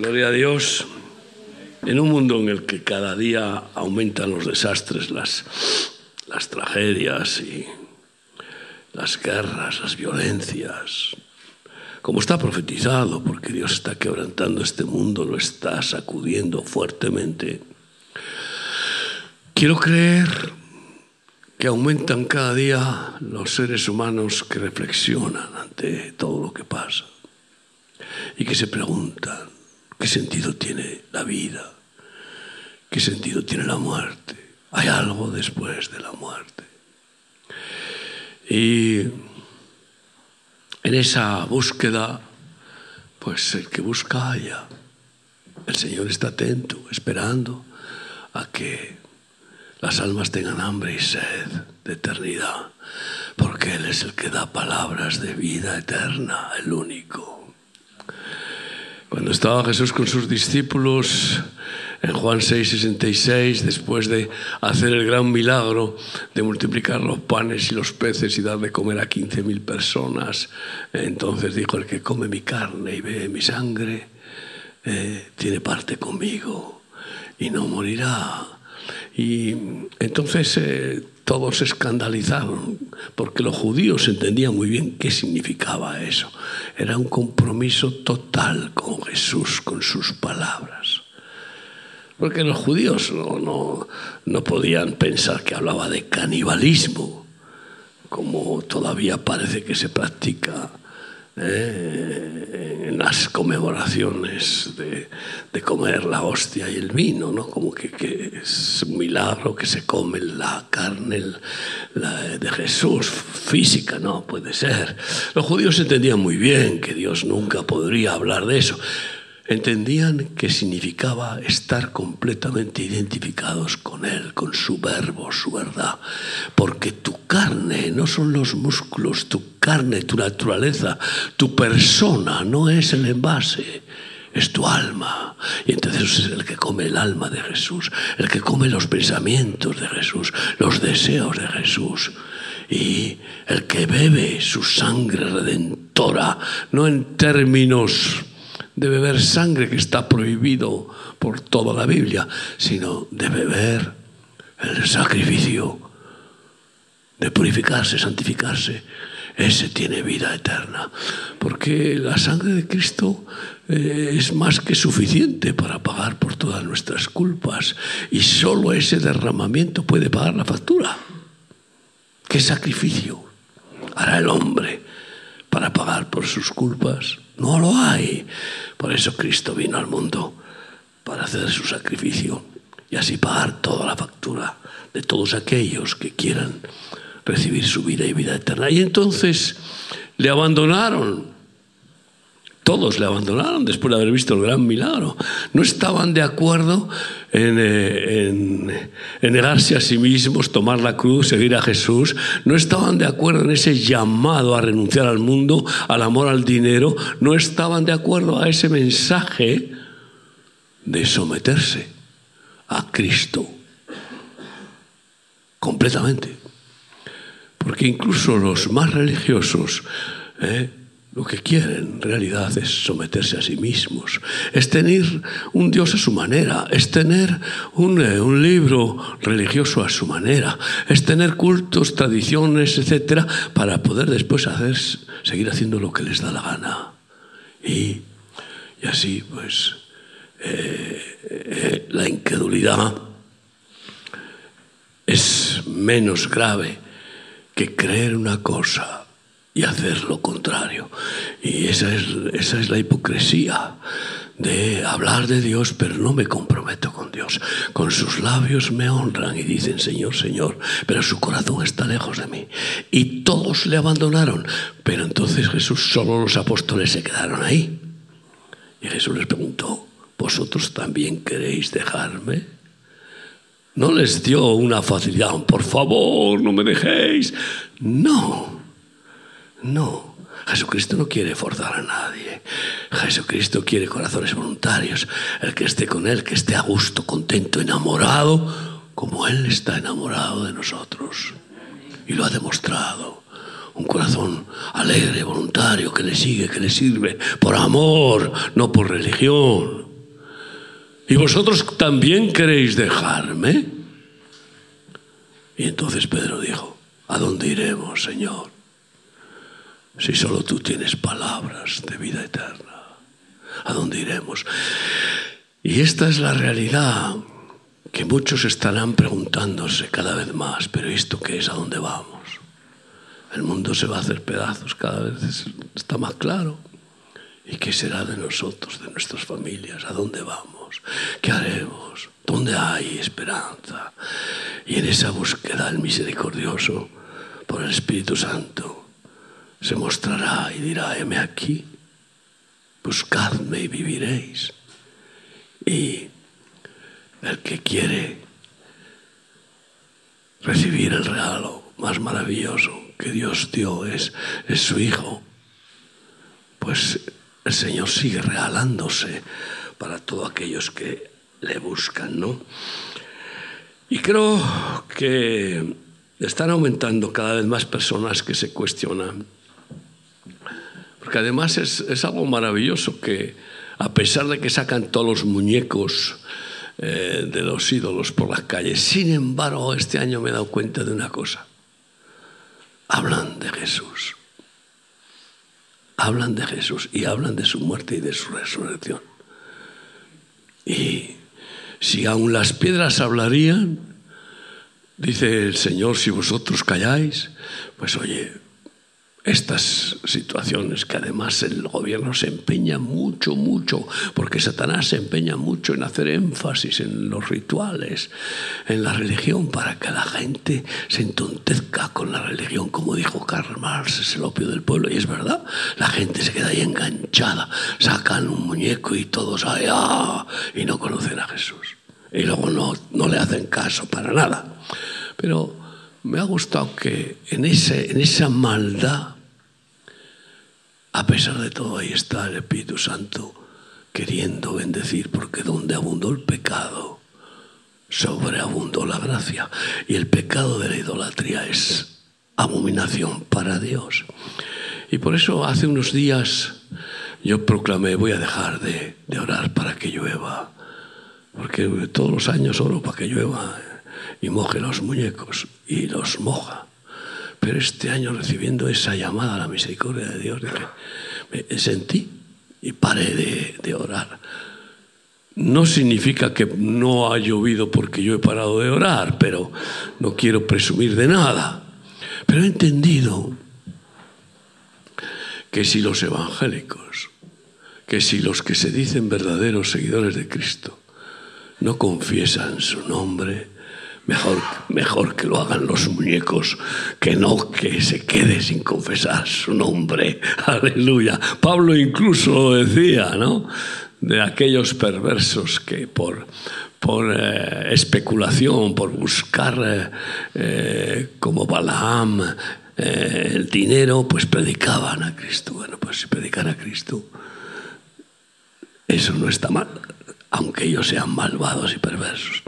Gloria a Dios. En un mundo en el que cada día aumentan los desastres, las, tragedias y las guerras, las violencias, como está profetizado, porque Dios está quebrantando este mundo, lo está sacudiendo fuertemente. Quiero creer que aumentan cada día los seres humanos que reflexionan ante todo lo que pasa y que se preguntan qué sentido tiene la vida, qué sentido tiene la muerte. Hay algo después de la muerte. Y en esa búsqueda, pues el que busca haya. El Señor está atento, esperando a que las almas tengan hambre y sed de eternidad, porque Él es el que da palabras de vida eterna, el único. Cuando estaba Jesús con sus discípulos, en Juan 6, 66, después de hacer el gran milagro de multiplicar los panes y los peces y dar de comer a 15.000 personas, entonces dijo, el que come mi carne y bebe mi sangre, eh, tiene parte conmigo y no morirá. Y entonces eh, todos se escandalizaron, porque los judíos entendían muy bien qué significaba eso. Era un compromiso total con Jesús, con sus palabras. Porque los judíos no, no, podían pensar que hablaba de canibalismo, como todavía parece que se practica eh, en las conmemoraciones de, de, comer la hostia y el vino, ¿no? como que, que es un milagro que se come la carne la de Jesús física, no puede ser. Los judíos entendían muy bien que Dios nunca podría hablar de eso entendían que significaba estar completamente identificados con Él, con su verbo, su verdad. Porque tu carne no son los músculos, tu carne, tu naturaleza, tu persona no es el envase. Es tu alma. Y entonces es el que come el alma de Jesús, el que come los pensamientos de Jesús, los deseos de Jesús y el que bebe su sangre redentora, no en términos de beber sangre que está prohibido por toda la Biblia, sino de beber el sacrificio, de purificarse, santificarse. Ese tiene vida eterna, porque la sangre de Cristo eh, es más que suficiente para pagar por todas nuestras culpas y solo ese derramamiento puede pagar la factura. ¿Qué sacrificio hará el hombre para pagar por sus culpas? No lo hay. Por eso Cristo vino al mundo, para hacer su sacrificio y así pagar toda la factura de todos aquellos que quieran recibir su vida y vida eterna. Y entonces le abandonaron todos le abandonaron después de haber visto el gran milagro. No estaban de acuerdo eh, en, negarse a sí mismos, tomar la cruz, seguir a Jesús. No estaban de acuerdo en ese llamado a renunciar al mundo, al amor al dinero. No estaban de acuerdo a ese mensaje de someterse a Cristo completamente. Porque incluso los más religiosos, eh, lo que quieren en realidad es someterse a sí mismos, es tener un Dios a su manera, es tener un, eh, un libro religioso a su manera, es tener cultos, tradiciones, etcétera, para poder después hacer, seguir haciendo lo que les da la gana. Y, y así, pues, eh, eh, la incredulidad es menos grave que creer una cosa y hacer lo contrario. Y esa es, esa es la hipocresía de hablar de Dios, pero no me comprometo con Dios. Con sus labios me honran y dicen, Señor, Señor, pero su corazón está lejos de mí. Y todos le abandonaron, pero entonces Jesús, solo los apóstoles se quedaron ahí. Y Jesús les preguntó, ¿vosotros también queréis dejarme? No les dio una facilidad, por favor, no me dejéis. No, no, Jesucristo no quiere forzar a nadie. Jesucristo quiere corazones voluntarios. El que esté con Él, que esté a gusto, contento, enamorado, como Él está enamorado de nosotros. Y lo ha demostrado. Un corazón alegre, voluntario, que le sigue, que le sirve, por amor, no por religión. ¿Y vosotros también queréis dejarme? Y entonces Pedro dijo, ¿a dónde iremos, Señor? Si solo tú tienes palabras de vida eterna, ¿a dónde iremos? Y esta es la realidad que muchos estarán preguntándose cada vez más, pero ¿esto qué es? ¿A dónde vamos? El mundo se va a hacer pedazos, cada vez está más claro. ¿Y qué será de nosotros, de nuestras familias? ¿A dónde vamos? ¿Qué haremos? ¿Dónde hay esperanza? Y en esa búsqueda el misericordioso por el Espíritu Santo se mostrará y dirá, heme aquí, buscadme y viviréis. Y el que quiere recibir el regalo más maravilloso que Dios dio es, es su Hijo, pues el Señor sigue regalándose para todos aquellos que le buscan, ¿no? Y creo que están aumentando cada vez más personas que se cuestionan. Porque además es, es algo maravilloso que, a pesar de que sacan todos los muñecos eh, de los ídolos por las calles, sin embargo, este año me he dado cuenta de una cosa. Hablan de Jesús hablan de Jesús y hablan de su muerte y de su resurrección. Y si aún las piedras hablarían, dice el Señor, si vosotros calláis, pues oye, estas situaciones que además el gobierno se empeña mucho, mucho, porque Satanás se empeña mucho en hacer énfasis en los rituales, en la religión, para que la gente se entontezca con la religión, como dijo Karl Marx, es el opio del pueblo, y es verdad, la gente se queda ahí enganchada, sacan un muñeco y todos allá, y no conocen a Jesús. Y luego no, no le hacen caso para nada. Pero me ha gustado que en, ese, en esa maldad, a pesar de todo, ahí está el Espíritu Santo queriendo bendecir, porque donde abundó el pecado, sobreabundó la gracia. Y el pecado de la idolatría es abominación para Dios. Y por eso hace unos días yo proclamé, voy a dejar de, de orar para que llueva, porque todos los años oro para que llueva y moje los muñecos y los moja. Pero este año recibiendo esa llamada a la misericordia de Dios, me sentí y paré de, de orar. No significa que no ha llovido porque yo he parado de orar, pero no quiero presumir de nada. Pero he entendido que si los evangélicos, que si los que se dicen verdaderos seguidores de Cristo no confiesan su nombre, Mejor, mejor que lo hagan los muñecos que no que se quede sin confesar su nombre. Aleluya. Pablo incluso lo decía, ¿no? De aquellos perversos que por, por eh, especulación, por buscar eh, eh, como Balaam el dinero, pues predicaban a Cristo. Bueno, pues si predican a Cristo, eso no está mal, aunque ellos sean malvados y perversos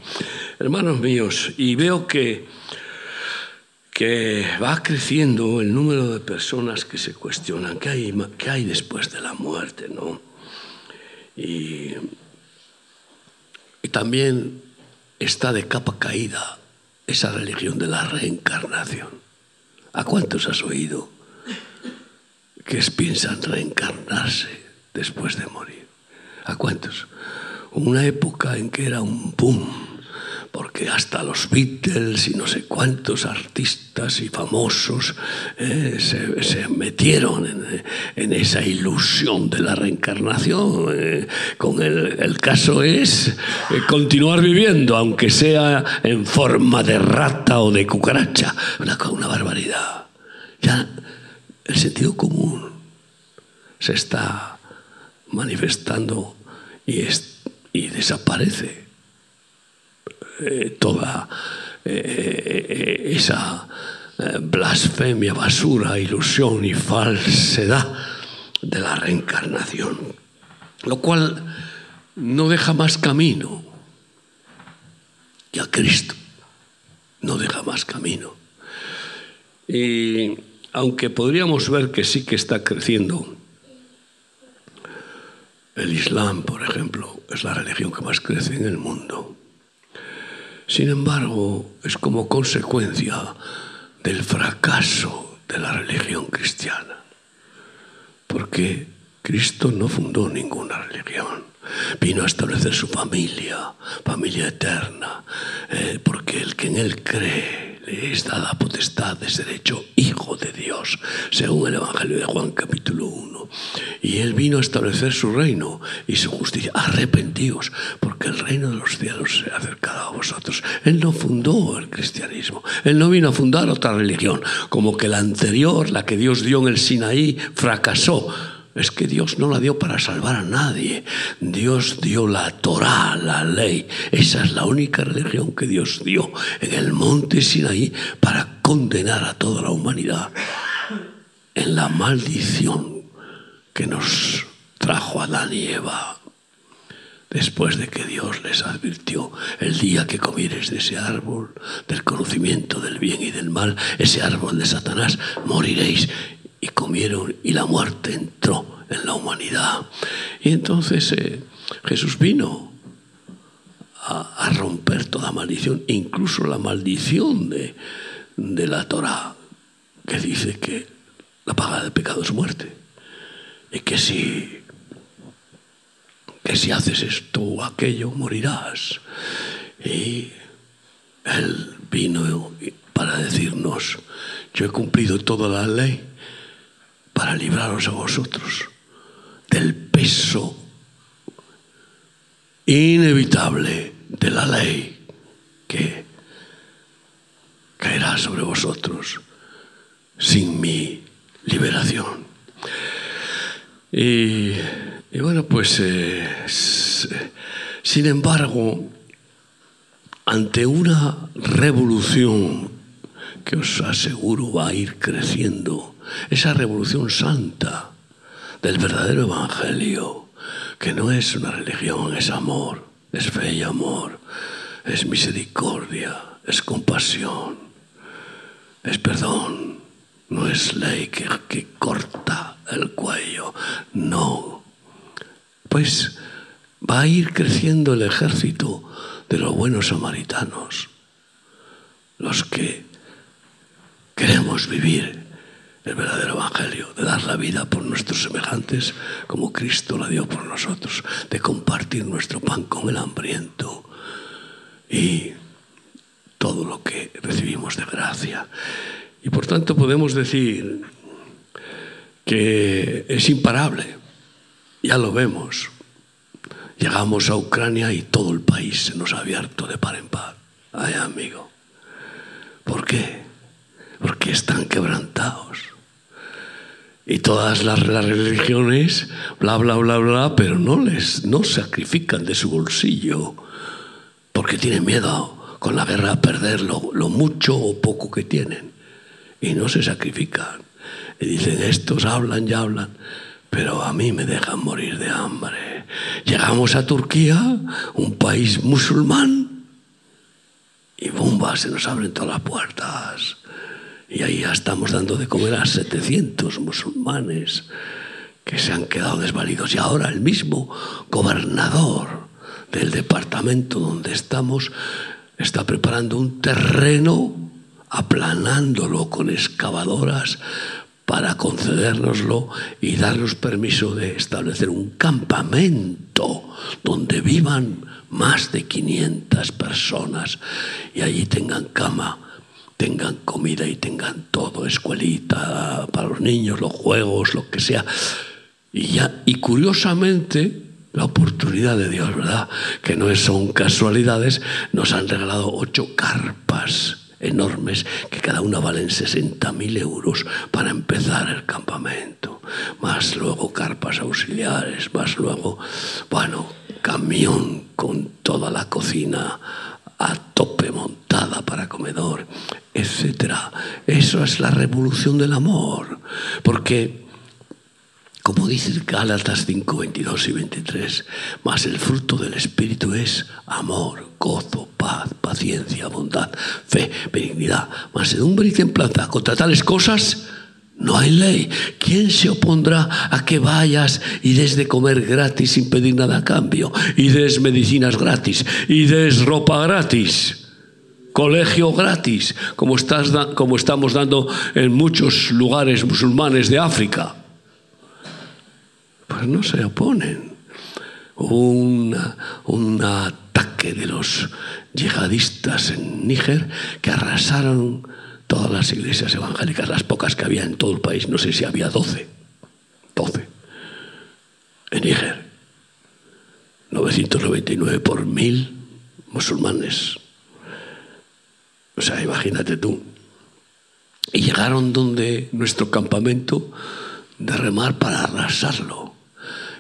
hermanos míos, y veo que, que va creciendo el número de personas que se cuestionan qué hay, qué hay después de la muerte, ¿no? Y, también está de capa caída esa religión de la reencarnación. ¿A cuántos has oído que piensan reencarnarse después de morir? ¿A cuántos? Una época en que era un boom porque hasta los Beatles y no sé cuántos artistas y famosos eh, se, metieron en, esa ilusión de la reencarnación. Eh, con el, caso es eh, continuar viviendo, aunque sea en forma de rata o de cucaracha. Una, barbaridad. Ya el sentido común se está manifestando y, es, y desaparece eh, toda eh, eh, esa blasfemia, basura, ilusión y falsedad de la reencarnación, lo cual no deja más camino que a Cristo, no deja más camino. Y aunque podríamos ver que sí que está creciendo El Islam, por ejemplo, es la religión que más crece en el mundo. Sin embargo, es como consecuencia del fracaso de la religión cristiana. Porque Cristo no fundó ninguna religión. Vino a establecer su familia, familia eterna, eh, porque el que en Él cree le es dada potestad de ser hecho hijo de Dios, según el Evangelio de Juan capítulo 1. Y Él vino a establecer su reino y su justicia. Arrepentíos, porque el reino de los cielos se ha acercado a vosotros. Él no fundó el cristianismo, Él no vino a fundar otra religión, como que la anterior, la que Dios dio en el Sinaí, fracasó es que Dios no la dio para salvar a nadie. Dios dio la Torah, la ley. Esa es la única religión que Dios dio en el monte Sinaí para condenar a toda la humanidad en la maldición que nos trajo Adán y Eva. Después de que Dios les advirtió, el día que comieres de ese árbol, del conocimiento del bien y del mal, ese árbol de Satanás, moriréis y comieron y la muerte entró en la humanidad. Y entonces eh, Jesús vino a, romper toda maldición, incluso la maldición de, de la Torah, que dice que la paga del pecado es muerte. Y que si, que si haces esto o aquello, morirás. Y Él vino para decirnos, yo he cumplido toda la ley para libraros a vosotros del peso inevitable de la ley que caerá sobre vosotros sin mi liberación. Y, y bueno, pues eh, sin embargo, ante una revolución que os aseguro va a ir creciendo, esa revolución santa del verdadero evangelio, que no es una religión, es amor, es fe y amor, es misericordia, es compasión, es perdón, no es ley que, que corta el cuello, no. Pues va a ir creciendo el ejército de los buenos samaritanos, los que queremos vivir el verdadero evangelio, de dar la vida por nuestros semejantes como Cristo la dio por nosotros, de compartir nuestro pan con el hambriento y todo lo que recibimos de gracia. Y por tanto podemos decir que es imparable, ya lo vemos. Llegamos a Ucrania y todo el país se nos ha abierto de par en par. Ay, amigo. ¿Por qué? Porque están quebrantados y todas las, religiones, bla, bla, bla, bla, pero no les no sacrifican de su bolsillo porque tienen miedo con la guerra a perder lo, mucho o poco que tienen y no se sacrifican. Y dicen, estos hablan y hablan, pero a mí me dejan morir de hambre. Llegamos a Turquía, un país musulmán, y bomba, se nos abren todas las puertas. Y ahí ya estamos dando de comer a 700 musulmanes que se han quedado desvalidos. Y ahora el mismo gobernador del departamento donde estamos está preparando un terreno, aplanándolo con excavadoras para concedérnoslo y darnos permiso de establecer un campamento donde vivan más de 500 personas y allí tengan cama tengan comida y tengan todo, escuelita para los niños, los juegos, lo que sea. Y, ya, y curiosamente, la oportunidad de Dios, ¿verdad? Que no son casualidades, nos han regalado ocho carpas enormes que cada una valen 60.000 euros para empezar el campamento. Más luego carpas auxiliares, más luego, bueno, camión con toda la cocina a tope montada para comedor, etc. Eso es la revolución del amor, porque, como dice Gálatas 5, 22 y 23, más el fruto del Espíritu es amor, gozo, paz, paciencia, bondad, fe, benignidad, mansedumbre y templanza. Contra tales cosas No hay ley. ¿Quién se opondrá a que vayas y des de comer gratis sin pedir nada a cambio? Y des medicinas gratis. Y des ropa gratis. Colegio gratis, como, estás como estamos dando en muchos lugares musulmanes de África. Pues no se oponen. un ataque de los yihadistas en Níger que arrasaron todas las iglesias evangélicas, las pocas que había en todo el país, no sé si había 12, 12, en Níger, 999 por mil musulmanes. O sea, imagínate tú. Y llegaron donde nuestro campamento de remar para arrasarlo.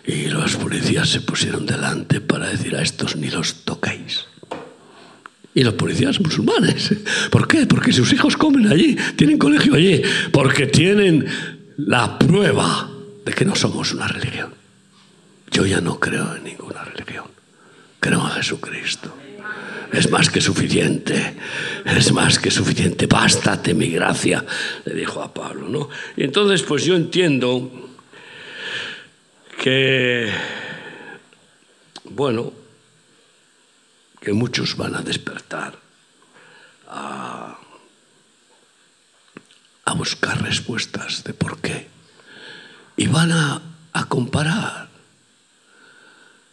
Y los policías se pusieron delante para decir a estos ni los toquéis y los policías musulmanes. ¿Por qué? Porque sus hijos comen allí, tienen colegio allí, porque tienen la prueba de que no somos una religión. Yo ya no creo en ninguna religión, creo en Jesucristo. Es más que suficiente, es más que suficiente, bástate mi gracia, le dijo a Pablo, ¿no? Y entonces, pues yo entiendo que, bueno, que muchos van a despertar a, buscar respuestas de por qué. Y van a, a comparar.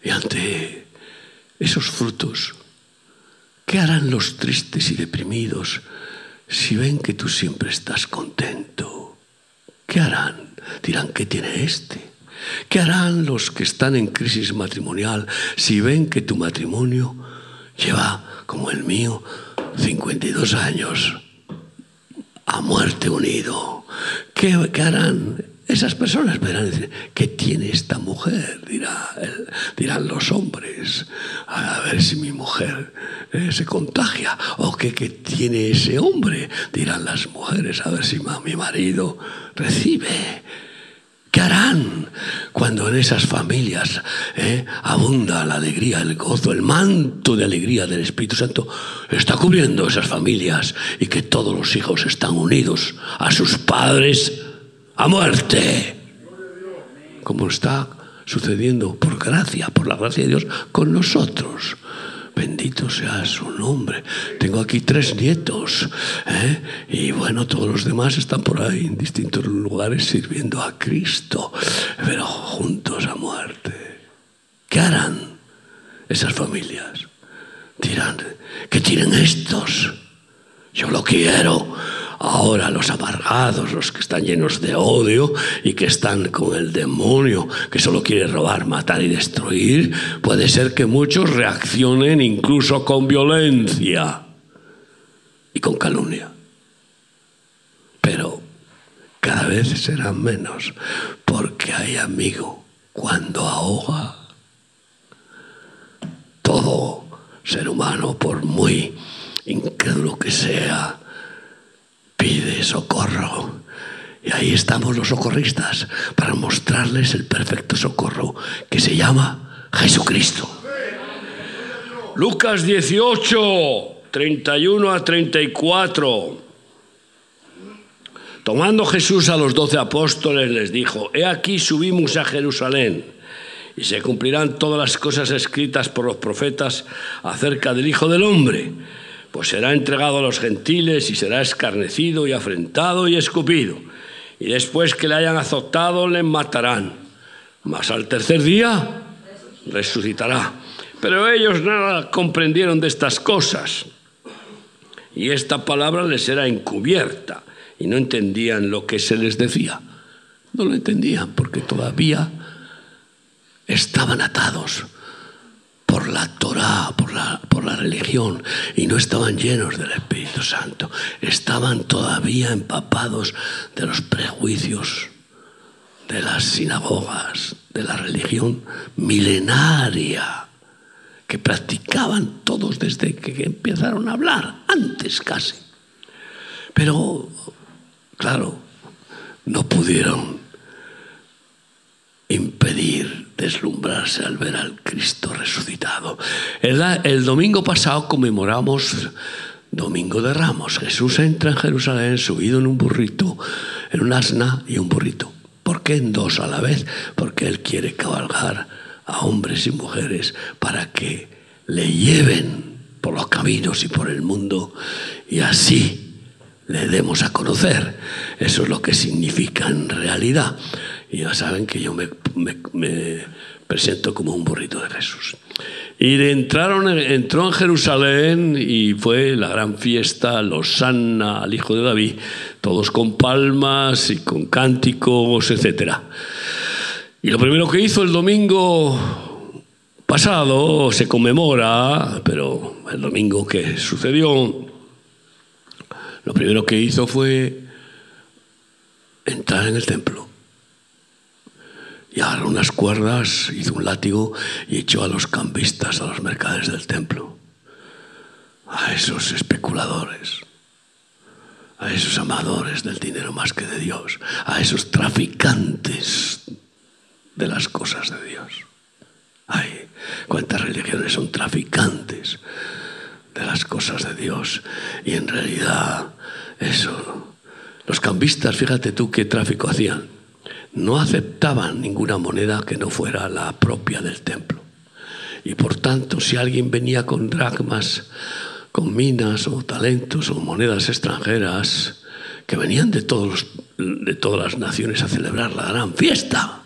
Y ante esos frutos, ¿qué harán los tristes y deprimidos si ven que tú siempre estás contento? ¿Qué harán? Dirán, ¿qué tiene este? ¿Qué harán los que están en crisis matrimonial si ven que tu matrimonio lleva, como el mío, 52 años a muerte unido. ¿Qué, harán? Esas personas verán ¿qué tiene esta mujer? Dirá, dirán los hombres. A ver si mi mujer eh, se contagia. ¿O qué, qué tiene ese hombre? Dirán las mujeres. A ver si mi marido recibe. ¿Qué harán cuando en esas familias eh, abunda la alegría, el gozo, el manto de alegría del Espíritu Santo está cubriendo esas familias y que todos los hijos están unidos a sus padres a muerte? Como está sucediendo por gracia, por la gracia de Dios, con nosotros. Bendito sea su nombre. Tengo aquí tres nietos. ¿eh? Y bueno, todos los demás están por ahí en distintos lugares sirviendo a Cristo, pero juntos a muerte. ¿Qué harán esas familias? Dirán, ¿qué tienen estos? Yo lo quiero. Ahora los amargados, los que están llenos de odio y que están con el demonio, que solo quiere robar, matar y destruir, puede ser que muchos reaccionen incluso con violencia y con calumnia. Pero cada vez serán menos, porque hay amigo cuando ahoga todo ser humano, por muy incrédulo que sea, pide socorro. Y ahí estamos los socorristas para mostrarles el perfecto socorro que se llama Jesucristo. Lucas 18, 31 a 34. Tomando Jesús a los doce apóstoles les dijo, He aquí subimos a Jerusalén y se cumplirán todas las cosas escritas por los profetas acerca del Hijo del Hombre pues será entregado a los gentiles y será escarnecido y afrentado y escupido. Y después que le hayan azotado, le matarán. Mas al tercer día resucitará. Pero ellos nada comprendieron de estas cosas. Y esta palabra les era encubierta y no entendían lo que se les decía. No lo entendían porque todavía estaban atados por la Torá, por la, por la religión, y no estaban llenos del Espíritu Santo, estaban todavía empapados de los prejuicios de las sinagogas, de la religión milenaria que practicaban todos desde que empezaron a hablar, antes casi. Pero, claro, no pudieron impedir deslumbrarse al ver al Cristo resucitado. El, domingo pasado conmemoramos Domingo de Ramos. Jesús entra en Jerusalén subido en un burrito en un asna y un burrito. ¿Por qué en dos a la vez? Porque Él quiere cabalgar a hombres y mujeres para que le lleven por los caminos y por el mundo y así le demos a conocer. Eso es lo que significa en realidad. Y ya saben que yo me, presento como un burrito de Jesús. Y entraron, entró en Jerusalén y fue la gran fiesta, los sana al hijo de David, todos con palmas y con cánticos, etc. Y lo primero que hizo el domingo pasado se conmemora, pero el domingo que sucedió, lo primero que hizo fue entrar en el templo. Y agarró unas cuerdas, hizo un látigo y echó a los cambistas, a los mercaderes del templo, a esos especuladores, a esos amadores del dinero más que de Dios, a esos traficantes de las cosas de Dios. Ay, cuántas religiones son traficantes de las cosas de Dios. Y en realidad, eso, los cambistas, fíjate tú qué tráfico hacían. No aceptaban ninguna moneda que no fuera la propia del templo. Y por tanto, si alguien venía con dracmas, con minas o talentos o monedas extranjeras, que venían de, todos, de todas las naciones a celebrar la gran fiesta,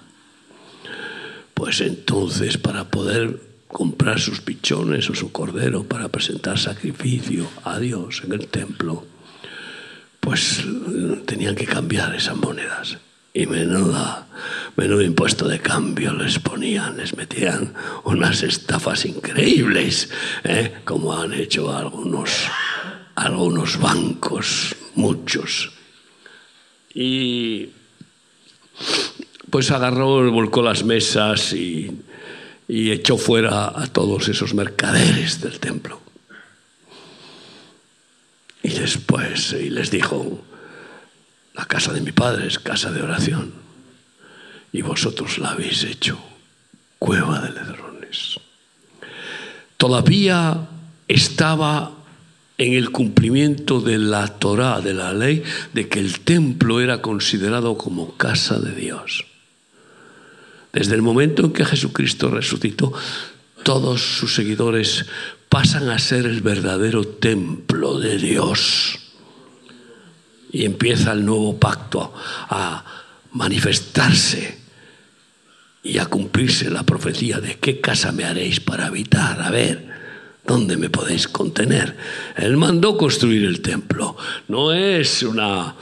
pues entonces para poder comprar sus pichones o su cordero para presentar sacrificio a Dios en el templo, pues tenían que cambiar esas monedas. Y menudo impuesto de cambio les ponían, les metían unas estafas increíbles, ¿eh? como han hecho algunos, algunos bancos, muchos. Y pues agarró, volcó las mesas y, echó fuera a todos esos mercaderes del templo. Y después y les dijo, la casa de mi padre es casa de oración y vosotros la habéis hecho cueva de ladrones. Todavía estaba en el cumplimiento de la Torá, de la ley, de que el templo era considerado como casa de Dios. Desde el momento en que Jesucristo resucitó, todos sus seguidores pasan a ser el verdadero templo de Dios. Y empieza el nuevo pacto a manifestarse y a cumplirse la profecía de qué casa me haréis para habitar. A ver, ¿dónde me podéis contener? Él mandó construir el templo. No es una,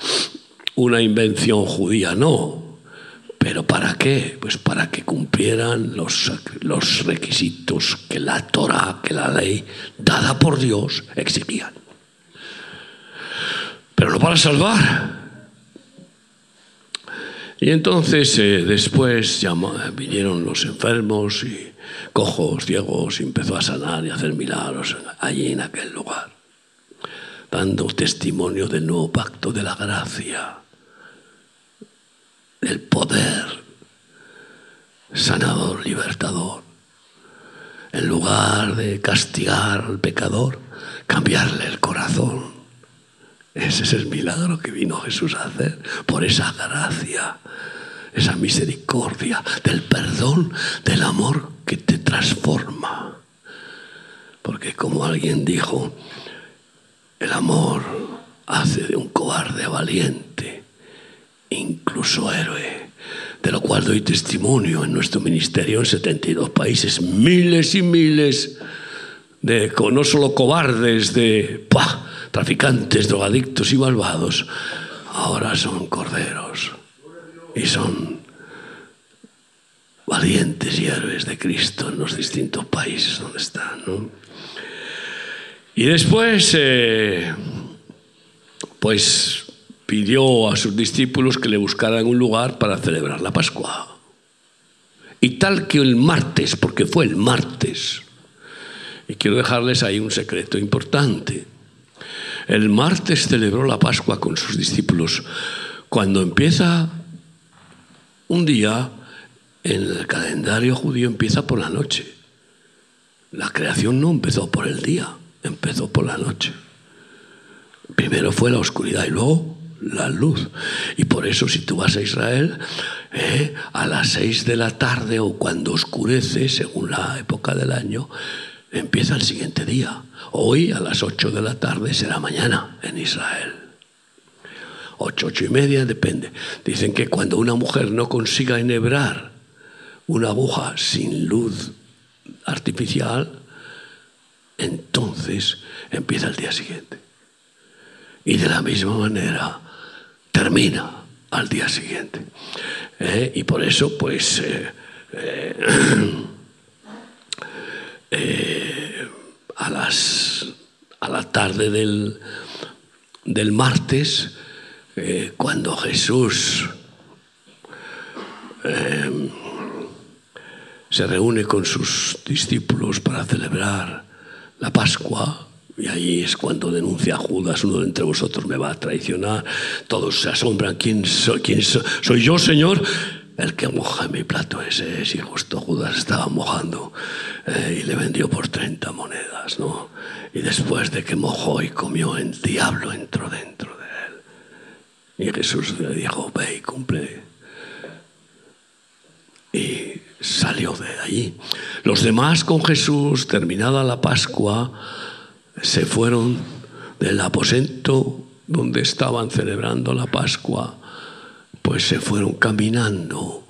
una invención judía, no. ¿Pero para qué? Pues para que cumplieran los, los requisitos que la Torah, que la ley dada por Dios exigían. Pero no para salvar. Y entonces eh, después vinieron los enfermos y cojos, ciegos, y empezó a sanar y a hacer milagros allí en aquel lugar, dando testimonio del nuevo pacto de la gracia del poder sanador, libertador. En lugar de castigar al pecador, cambiarle el corazón. Ese es el milagro que vino Jesús a hacer por esa gracia, esa misericordia, del perdón, del amor que te transforma. Porque como alguien dijo, el amor hace de un cobarde valiente incluso héroe, de lo cual doy testimonio en nuestro ministerio en 72 países, miles y miles de no solo cobardes, de traficantes, drogadictos y malvados, ahora son corderos y son valientes y héroes de Cristo en los distintos países donde están. Y después, eh, pues pidió a sus discípulos que le buscaran un lugar para celebrar la Pascua. Y tal que el martes, porque fue el martes, y quiero dejarles ahí un secreto importante, el martes celebró la Pascua con sus discípulos. Cuando empieza un día, en el calendario judío empieza por la noche. La creación no empezó por el día, empezó por la noche. Primero fue la oscuridad y luego la luz. Y por eso si tú vas a Israel, eh, a las seis de la tarde o cuando oscurece, según la época del año, empieza el siguiente día. Hoy a las ocho de la tarde será mañana en Israel. Ocho, ocho y media, depende. Dicen que cuando una mujer no consiga enhebrar una aguja sin luz artificial, entonces empieza el día siguiente. Y de la misma manera termina al día siguiente. ¿Eh? Y por eso, pues, eh, eh, a, las, a la tarde del, del martes, cuando Jesús se reúne con sus discípulos para celebrar la Pascua, y ahí es cuando denuncia a Judas, uno de entre vosotros me va a traicionar. Todos se asombran, ¿quién? ¿Quién soy? yo, Señor? El que moja mi plato ese es, y justo Judas estaba mojando eh, y le vendió por 30 monedas, ¿no? Y después de que mojó y comió, el diablo entró dentro de él. Y Jesús le dijo, ve y cumple. Y salió de allí. Los demás con Jesús, terminada la Pascua, se fueron del aposento donde estaban celebrando la Pascua, pues se fueron caminando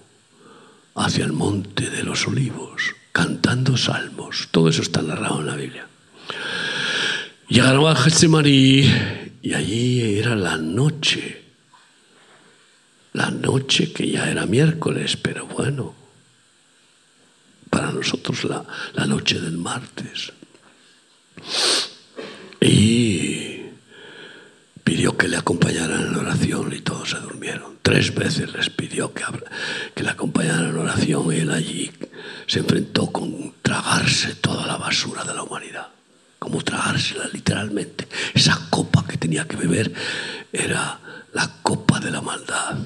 hacia el monte de los olivos, cantando salmos. Todo eso está narrado en la Biblia. Llegaron a Getsemaní y allí era la noche. La noche que ya era miércoles, pero bueno, para nosotros la, la noche del martes. Y pidió que le acompañaran en oración y todos se durmieron. Tres veces les pidió que, que le acompañaran en oración y él allí se enfrentó con tragarse toda la basura de la humanidad. Como tragársela literalmente. Esa copa que tenía que beber era la copa de la maldad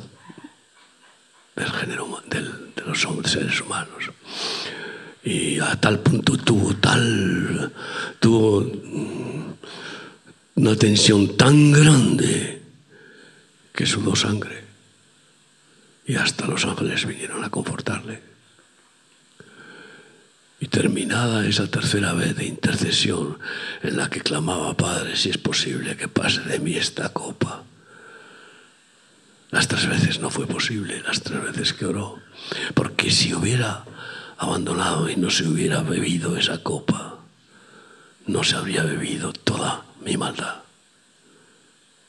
del género, del, de los seres humanos. Y a tal punto tuvo tal, tuvo una tensión tan grande que sudó sangre. Y hasta los ángeles vinieron a confortarle. Y terminada esa tercera vez de intercesión en la que clamaba, Padre, si es posible que pase de mí esta copa. Las tres veces no fue posible, las tres veces que oró. Porque si hubiera abandonado y no se hubiera bebido esa copa, no se habría bebido mi maldad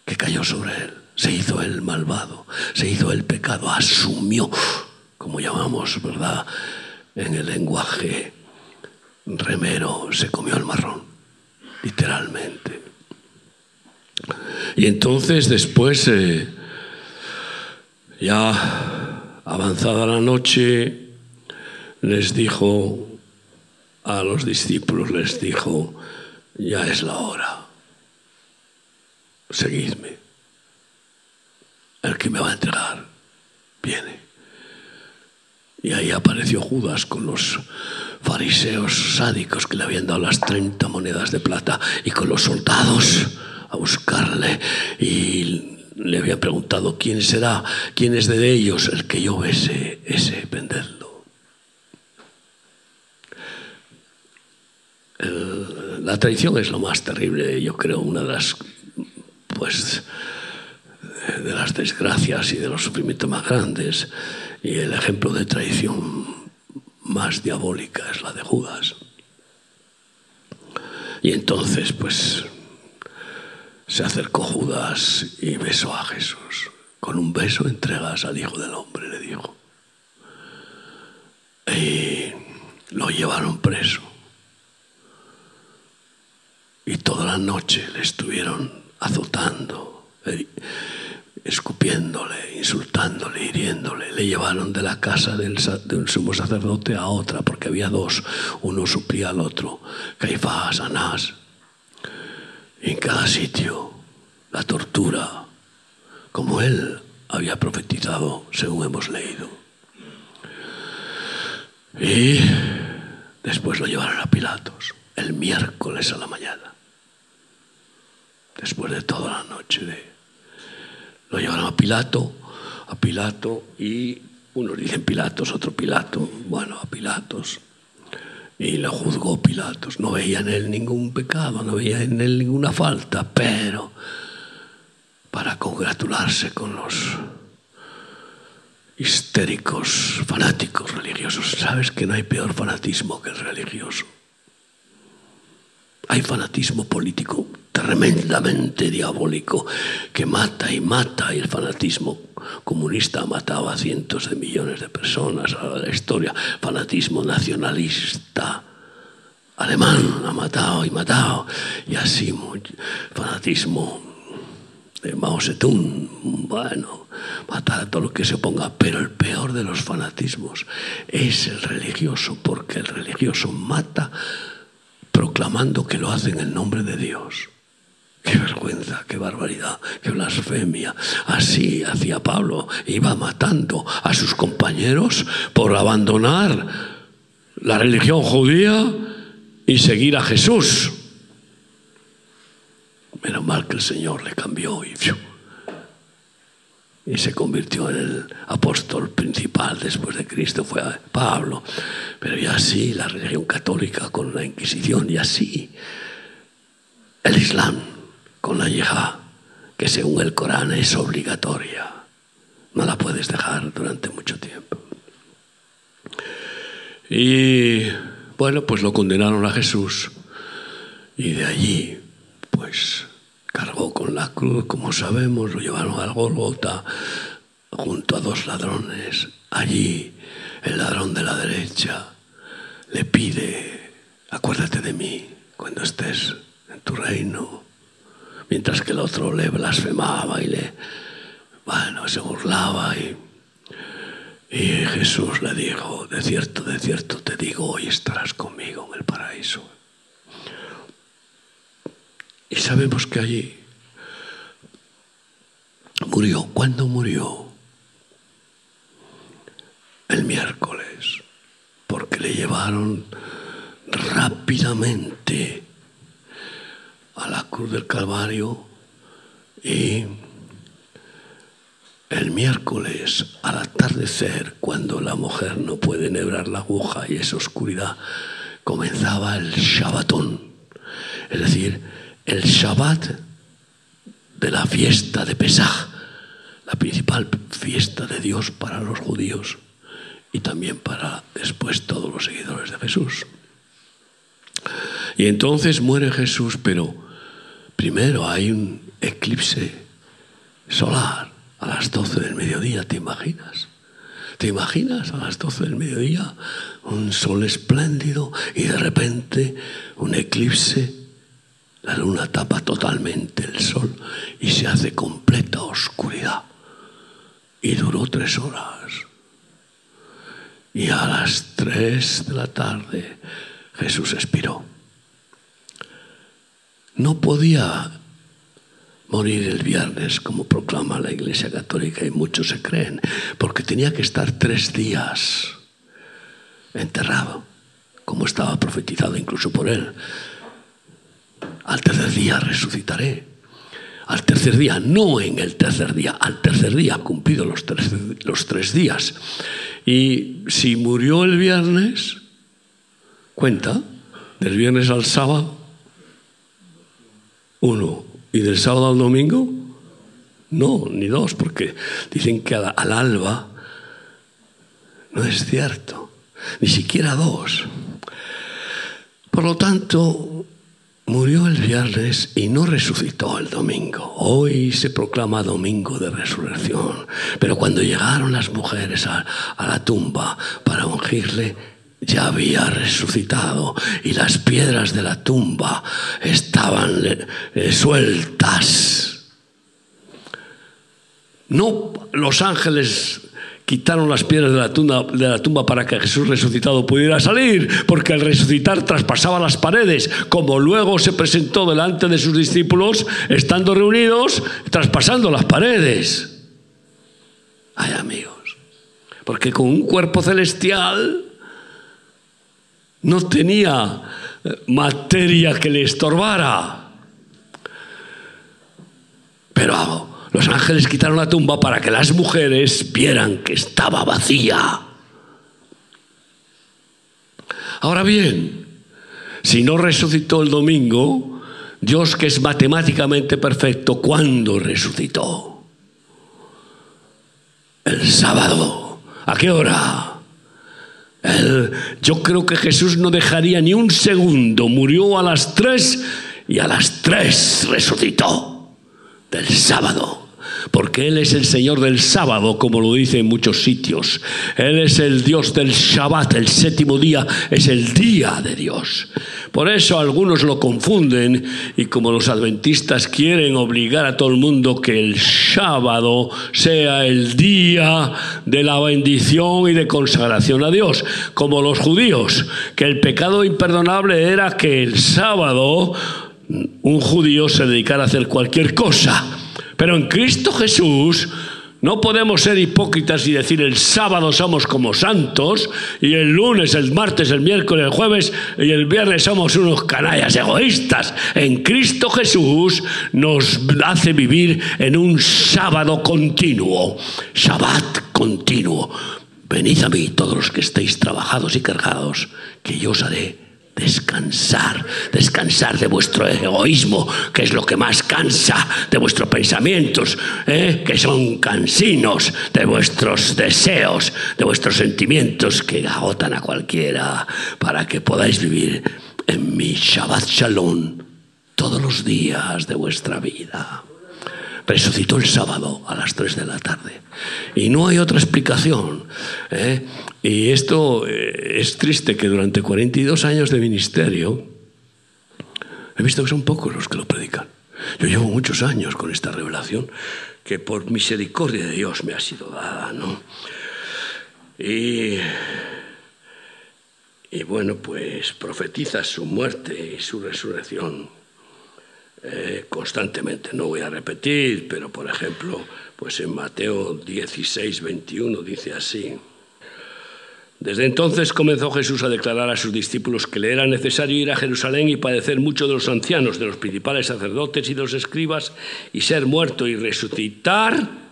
que cayó sobre él. Se hizo el malvado, se hizo el pecado, asumió, como llamamos, ¿verdad? En el lenguaje remero, se comió el marrón, literalmente. Y entonces después, eh, ya avanzada la noche, les dijo a los discípulos, les dijo, ya es la hora, seguidme. El que me va a entregar viene. Y ahí apareció Judas con los fariseos sádicos que le habían dado las 30 monedas de plata y con los soldados a buscarle y le habían preguntado quién será, quién es de ellos el que yo ese, ese venderlo. la traición es lo más terrible, yo creo, una de las pues de las desgracias y de los sufrimientos más grandes. Y el ejemplo de traición más diabólica es la de Judas. Y entonces, pues, se acercó Judas y besó a Jesús. Con un beso entregas al Hijo del Hombre, le dijo. Y lo llevaron preso. Y toda la noche le estuvieron azotando, eh, escupiéndole, insultándole, hiriéndole. Le llevaron de la casa del, de un sumo sacerdote a otra, porque había dos, uno suplía al otro, Caifás, Anás. En cada sitio, la tortura, como él había profetizado, según hemos leído. Y después lo llevaron a Pilatos, el miércoles a la mañana después de toda la noche Lo llevaron a Pilato, a Pilato, y unos dicen Pilatos, otro Pilato, bueno, a Pilatos. Y lo juzgó Pilatos. No veía en él ningún pecado, no veía en él ninguna falta, pero para congratularse con los histéricos, fanáticos religiosos. ¿Sabes que no hay peor fanatismo que el religioso? Hay fanatismo político tremendamente diabólico que mata y mata y el fanatismo comunista ha matado a cientos de millones de personas a la historia. Fanatismo nacionalista alemán ha matado y matado y así fanatismo de Mao Zedong, bueno, matar a todo lo que se ponga, pero el peor de los fanatismos es el religioso, porque el religioso mata proclamando que lo hace en el nombre de Dios. Qué vergüenza, qué barbaridad, qué blasfemia. Así hacía Pablo, iba matando a sus compañeros por abandonar la religión judía y seguir a Jesús. Menos mal que el Señor le cambió y, y se convirtió en el apóstol principal después de Cristo, fue Pablo. Pero y así la religión católica con la Inquisición y así el Islam con la yihad, que según el Corán es obligatoria. No la puedes dejar durante mucho tiempo. Y bueno, pues lo condenaron a Jesús y de allí pues cargó con la cruz, como sabemos, lo llevaron al Golgota junto a dos ladrones. Allí el ladrón de la derecha le pide, acuérdate de mí cuando estés en tu reino, mientras que el otro le blasfemaba y le, bueno, se burlaba y, y Jesús le dijo, de cierto, de cierto te digo, hoy estarás conmigo en el paraíso. Y sabemos que allí murió. ¿Cuándo murió? El miércoles, porque le llevaron rápidamente a la cruz del Calvario y el miércoles al atardecer, cuando la mujer no puede nebrar la aguja y es oscuridad, comenzaba el Shabbatón, es decir, el Shabbat de la fiesta de Pesaj, la principal fiesta de Dios para los judíos y también para después todos los seguidores de Jesús. Y entonces muere Jesús, pero primero hay un eclipse solar a las 12 del mediodía, ¿te imaginas? ¿Te imaginas a las 12 del mediodía un sol espléndido y de repente un eclipse la luna tapa totalmente el sol y se hace completa oscuridad. Y duró tres horas. Y a las tres de la tarde Jesús expiró. No podía morir el viernes, como proclama la Iglesia Católica y muchos se creen, porque tenía que estar tres días enterrado, como estaba profetizado incluso por él. Al tercer día resucitaré. Al tercer día, no en el tercer día, al tercer día, cumplido los tres, los tres días. Y si murió el viernes, cuenta, del viernes al sábado, uno. ¿Y del sábado al domingo? No, ni dos, porque dicen que al, al alba no es cierto, ni siquiera dos. Por lo tanto, Murió el viernes y no resucitó el domingo. Hoy se proclama domingo de resurrección. Pero cuando llegaron las mujeres a, la tumba para ungirle, ya había resucitado y las piedras de la tumba estaban eh, sueltas. No los ángeles quitaron las piedras de la, tumba, de la tumba para que Jesús resucitado pudiera salir, porque al resucitar traspasaba las paredes, como luego se presentó delante de sus discípulos, estando reunidos, traspasando las paredes. Ay amigos, porque con un cuerpo celestial no tenía eh, materia que le estorbara. Pero Los ángeles quitaron la tumba para que las mujeres vieran que estaba vacía. Ahora bien, si no resucitó el domingo, Dios que es matemáticamente perfecto, ¿cuándo resucitó? El sábado. ¿A qué hora? yo creo que Jesús no dejaría ni un segundo. Murió a las tres y a las tres resucitó del sábado porque Él es el Señor del sábado, como lo dice en muchos sitios. Él es el Dios del Shabbat, el séptimo día es el día de Dios. Por eso algunos lo confunden y como los adventistas quieren obligar a todo el mundo que el sábado sea el día de la bendición y de consagración a Dios, como los judíos, que el pecado imperdonable era que el sábado un judío se dedicara a hacer cualquier cosa pero en Cristo Jesús no podemos ser hipócritas y decir el sábado somos como santos y el lunes, el martes, el miércoles, el jueves y el viernes somos unos canallas egoístas. En Cristo Jesús nos hace vivir en un sábado continuo, Shabbat continuo. Venid a mí todos los que estéis trabajados y cargados, que yo os haré descansar, descansar de vuestro egoísmo, que es lo que más cansa, de vuestros pensamientos, ¿eh? que son cansinos, de vuestros deseos, de vuestros sentimientos que agotan a cualquiera, para que podáis vivir en mi Shabbat Shalom todos los días de vuestra vida resucitó el sábado a las 3 de la tarde. Y no hay otra explicación. ¿eh? Y esto eh, es triste que durante 42 años de ministerio he visto que son pocos los que lo predican. Yo llevo muchos años con esta revelación que por misericordia de Dios me ha sido dada, ¿no? Y, y bueno, pues profetiza su muerte y su resurrección eh, constantemente. No voy a repetir, pero por ejemplo, pues en Mateo 16, 21 dice así. Desde entonces comenzó Jesús a declarar a sus discípulos que le era necesario ir a Jerusalén y padecer mucho de los ancianos, de los principales sacerdotes y de los escribas, y ser muerto y resucitar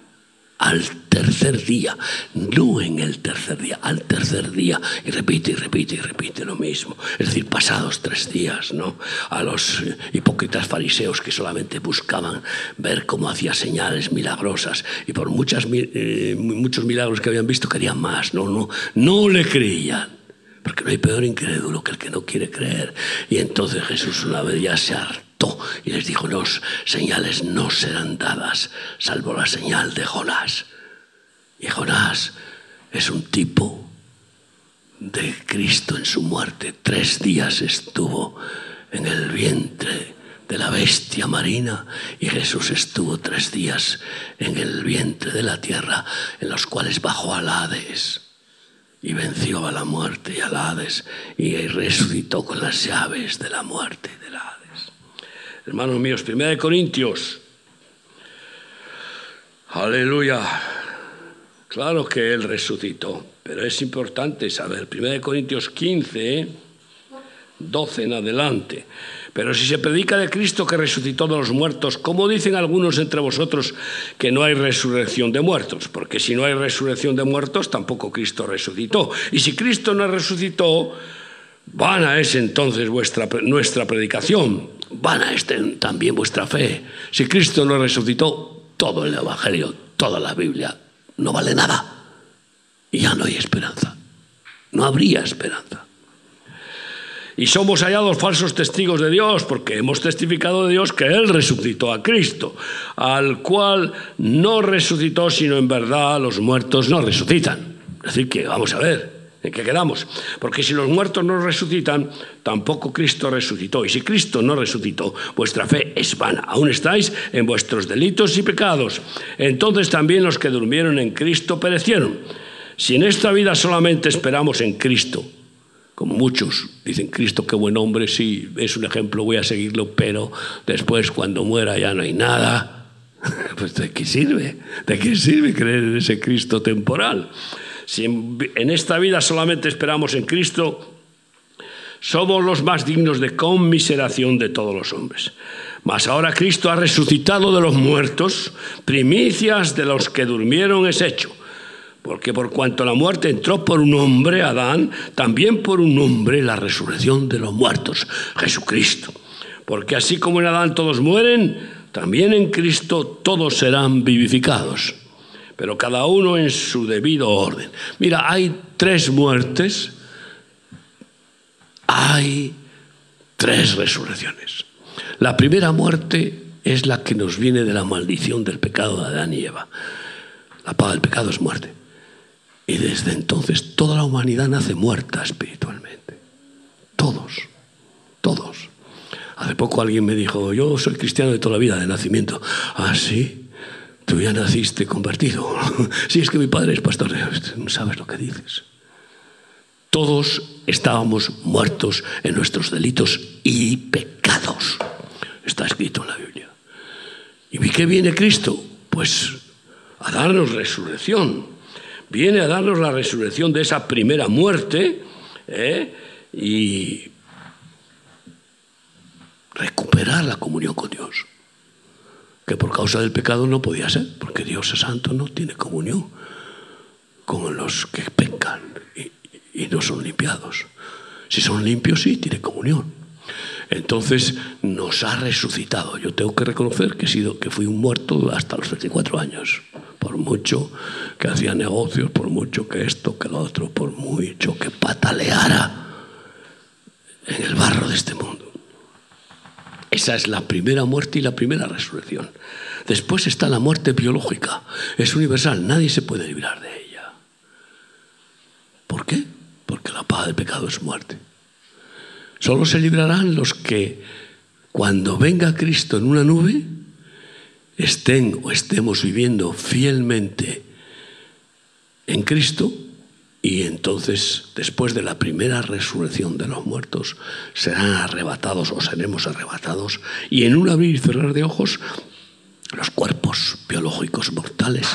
al tercer día, no en el tercer día, al tercer día, y repite y repite y repite lo mismo. Es decir, pasados tres días, ¿no? A los hipócritas fariseos que solamente buscaban ver cómo hacía señales milagrosas y por muchas, eh, muchos milagros que habían visto querían más, no, no, no le creían. Porque no hay peor incrédulo que el que no quiere creer. Y entonces Jesús una vez ya se hartó y les dijo, los señales no serán dadas, salvo la señal de Jonás. Y Jonás es un tipo de Cristo en su muerte. Tres días estuvo en el vientre de la bestia marina y Jesús estuvo tres días en el vientre de la tierra en los cuales bajó al Hades y venció a la muerte y al Hades y resucitó con las llaves de la muerte. Hermanos míos, Primera de Corintios. Aleluya. Claro que Él resucitó, pero es importante saber, Primera de Corintios 15, 12 en adelante. Pero si se predica de Cristo que resucitó de los muertos, ¿cómo dicen algunos entre vosotros que no hay resurrección de muertos? Porque si no hay resurrección de muertos, tampoco Cristo resucitó. Y si Cristo no resucitó, Vana es entonces nuestra predicación, vana es también vuestra fe. Si Cristo no resucitó, todo el Evangelio, toda la Biblia, no vale nada. Y ya no hay esperanza. No habría esperanza. Y somos hallados falsos testigos de Dios porque hemos testificado de Dios que Él resucitó a Cristo, al cual no resucitó, sino en verdad los muertos no resucitan. Es decir, que vamos a ver, ¿En qué quedamos? Porque si los muertos no resucitan, tampoco Cristo resucitó. Y si Cristo no resucitó, vuestra fe es vana. Aún estáis en vuestros delitos y pecados. Entonces también los que durmieron en Cristo perecieron. Si en esta vida solamente esperamos en Cristo, como muchos dicen, Cristo, qué buen hombre, sí, es un ejemplo, voy a seguirlo, pero después cuando muera ya no hay nada. Pues ¿de qué sirve? ¿De qué sirve creer en ese Cristo temporal? Si en, esta vida solamente esperamos en Cristo, somos los más dignos de conmiseración de todos los hombres. Mas ahora Cristo ha resucitado de los muertos, primicias de los que durmieron es hecho. Porque por cuanto la muerte entró por un hombre, Adán, también por un hombre la resurrección de los muertos, Jesucristo. Porque así como en Adán todos mueren, también en Cristo todos serán vivificados. Pero cada uno en su debido orden. Mira, hay tres muertes hay tres resurrecciones. La primera muerte es la que nos viene de la maldición del pecado de Adán y Eva. La paga del pecado es muerte. Y desde entonces toda la humanidad nace muerta espiritualmente. Todos, todos. Hace poco alguien me dijo, yo soy cristiano de toda la vida, de nacimiento. Ah, sí, tú ya naciste convertido. sí, es que mi padre es pastor. No sabes lo que dices. Todos estábamos muertos en nuestros delitos y pecados. Está escrito en la Biblia. ¿Y qué viene Cristo? Pues a darnos resurrección. Viene a darnos la resurrección de esa primera muerte ¿eh? y recuperar la comunión con Dios. Que por causa del pecado no podía ser, porque Dios es santo, no tiene comunión con los que pecan y no son limpiados. Si son limpios, sí, tiene comunión. Entonces nos ha resucitado. Yo tengo que reconocer que, he sido, que fui un muerto hasta los 34 años. Por mucho que hacía negocios, por mucho que esto, que lo otro, por mucho que pataleara en el barro de este mundo. Esa es la primera muerte y la primera resurrección. Después está la muerte biológica. Es universal, nadie se puede librar de ella. ¿Por qué? porque la paga del pecado es muerte. Solo se librarán los que cuando venga Cristo en una nube estén o estemos viviendo fielmente en Cristo y entonces después de la primera resurrección de los muertos serán arrebatados o seremos arrebatados y en un abrir y cerrar de ojos los cuerpos biológicos mortales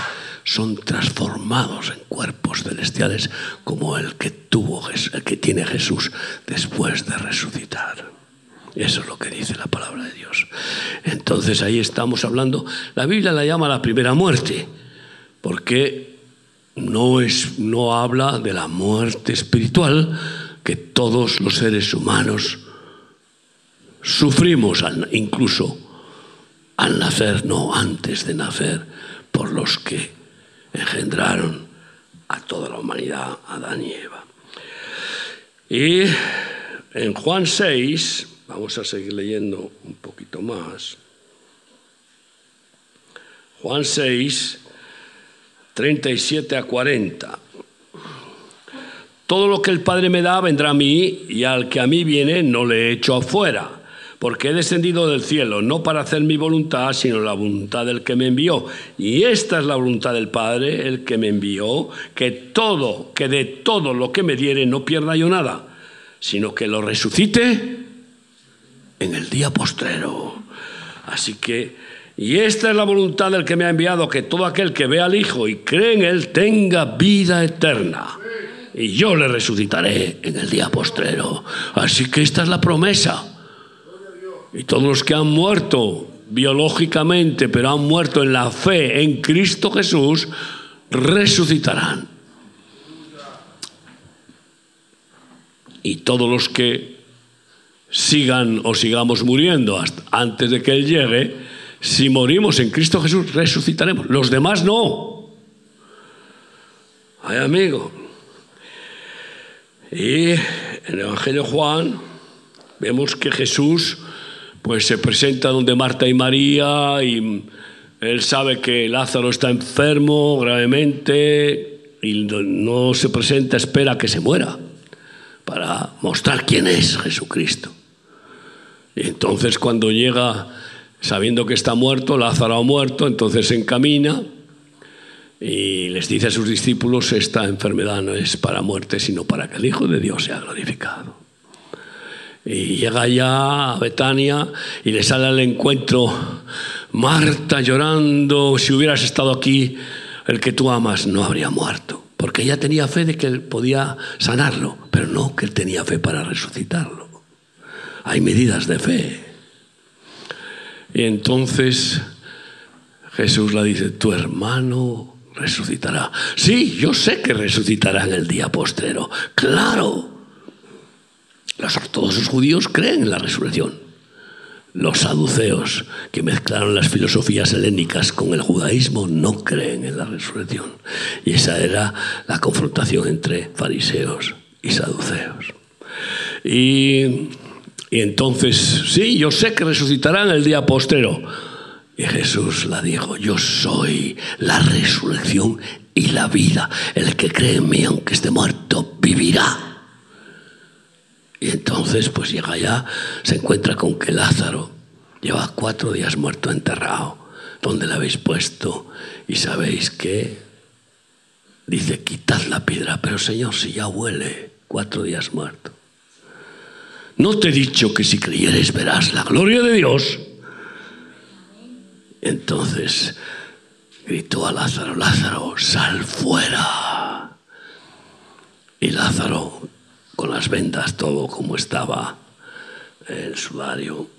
son transformados en cuerpos celestiales como el que tuvo que tiene Jesús después de resucitar. Eso es lo que dice la palabra de Dios. Entonces ahí estamos hablando, la Biblia la llama la primera muerte, porque no es no habla de la muerte espiritual que todos los seres humanos sufrimos incluso al nacer, no antes de nacer, por los que engendraron a toda la humanidad, Adán y Eva. Y en Juan 6, vamos a seguir leyendo un poquito más. Juan 6, 37 a 40. Todo lo que el Padre me da vendrá a mí y al que a mí viene no le echo afuera porque he descendido del cielo, no para hacer mi voluntad, sino la voluntad del que me envió. Y esta es la voluntad del Padre, el que me envió, que todo, que de todo lo que me diere no pierda yo nada, sino que lo resucite en el día postrero. Así que, y esta es la voluntad del que me ha enviado, que todo aquel que vea al Hijo y cree en Él tenga vida eterna. Y yo le resucitaré en el día postrero. Así que esta es la promesa. Y todos los que han muerto biológicamente, pero han muerto en la fe en Cristo Jesús, resucitarán. Y todos los que sigan o sigamos muriendo antes de que Él llegue, si morimos en Cristo Jesús, resucitaremos. Los demás no. Ay, amigo. Y en el Evangelio de Juan vemos que Jesús pues se presenta donde Marta y María y él sabe que Lázaro está enfermo gravemente y no se presenta, espera que se muera para mostrar quién es Jesucristo. Y entonces cuando llega, sabiendo que está muerto, Lázaro ha muerto, entonces se encamina y les dice a sus discípulos, esta enfermedad no es para muerte, sino para que el Hijo de Dios sea glorificado. Y llega ya a Betania y le sale al encuentro Marta llorando, si hubieras estado aquí, el que tú amas no habría muerto. porque ella tenía fe de que él podía sanarlo, pero no que él tenía fe para resucitarlo. Hay medidas de fe. Y entonces Jesús le dice, tu hermano resucitará. Sí, yo sé que resucitará en el día postrero. Claro. Los ortodoxos judíos creen en la resurrección. Los saduceos, que mezclaron las filosofías helénicas con el judaísmo, no creen en la resurrección. Y esa era la confrontación entre fariseos y saduceos. Y, entonces, sí, yo sé que resucitarán el día postero. Y Jesús la dijo, yo soy la resurrección y la vida. El que cree en mí, aunque esté muerto, vivirá. Y entonces pues llega allá, se encuentra con que Lázaro lleva cuatro días muerto enterrado. ¿Dónde le habéis puesto? Y sabéis que dice, quitad la piedra, pero Señor, si ya huele, cuatro días muerto. ¿No te he dicho que si creyeres verás la gloria de Dios? Entonces gritó a Lázaro, Lázaro, sal fuera. Y Lázaro con las vendas todo como estaba, el sudario,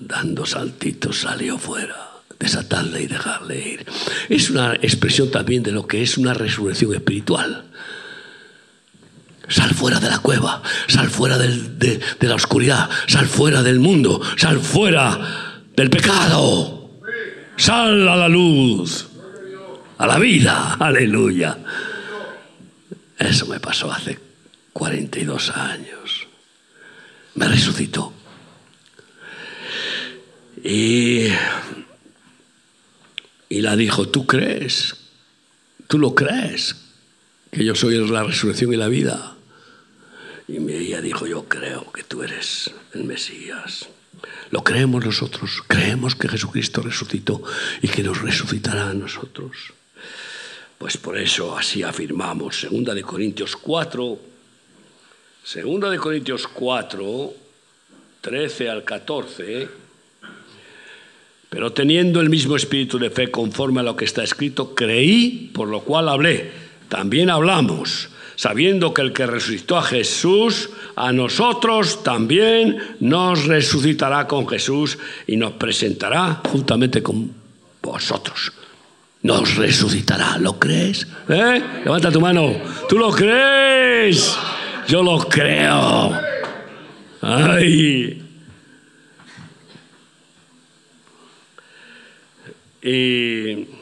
dando saltitos, salió fuera. Desatarle y dejarle ir. Es una expresión también de lo que es una resurrección espiritual. Sal fuera de la cueva, sal fuera de, de la oscuridad, sal fuera del mundo, sal fuera del pecado. Sal a la luz, a la vida, aleluya. Eso me pasó hace 42 años. Me resucitó. Y, y la dijo, ¿tú crees? ¿Tú lo crees? Que yo soy la resurrección y la vida. Y ella dijo, yo creo que tú eres el Mesías. Lo creemos nosotros, creemos que Jesucristo resucitó y que nos resucitará a nosotros. Pues por eso así afirmamos, segunda de Corintios 4, Segunda de Corintios 4, 13 al 14, pero teniendo el mismo espíritu de fe conforme a lo que está escrito, creí, por lo cual hablé. También hablamos, sabiendo que el que resucitó a Jesús, a nosotros también nos resucitará con Jesús y nos presentará juntamente con vosotros. Nos resucitará, ¿lo crees? ¿Eh? Levanta tu mano, ¿tú lo crees? Yo lo creo. Ay. Y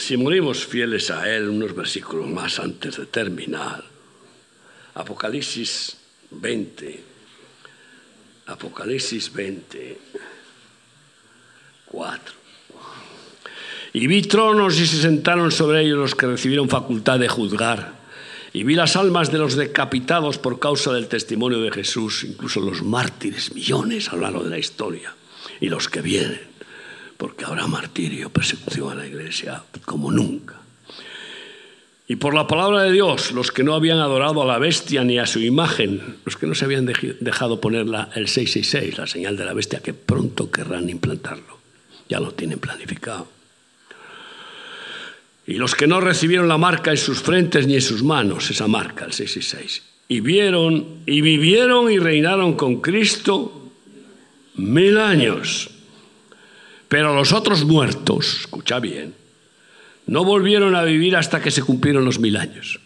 si morimos fieles a Él, unos versículos más antes de terminar, Apocalipsis 20, Apocalipsis 20, 4. Y vi tronos y se sentaron sobre ellos los que recibieron facultad de juzgar. Y vi las almas de los decapitados por causa del testimonio de Jesús, incluso los mártires, millones a lo largo de la historia, y los que vienen, porque habrá martirio, persecución a la iglesia como nunca. Y por la palabra de Dios, los que no habían adorado a la bestia ni a su imagen, los que no se habían dejado poner el 666, la señal de la bestia, que pronto querrán implantarlo, ya lo tienen planificado y los que no recibieron la marca en sus frentes ni en sus manos, esa marca, el 666, y vieron y vivieron y reinaron con Cristo mil años. Pero los otros muertos, escucha bien, no volvieron a vivir hasta que se cumplieron los mil años.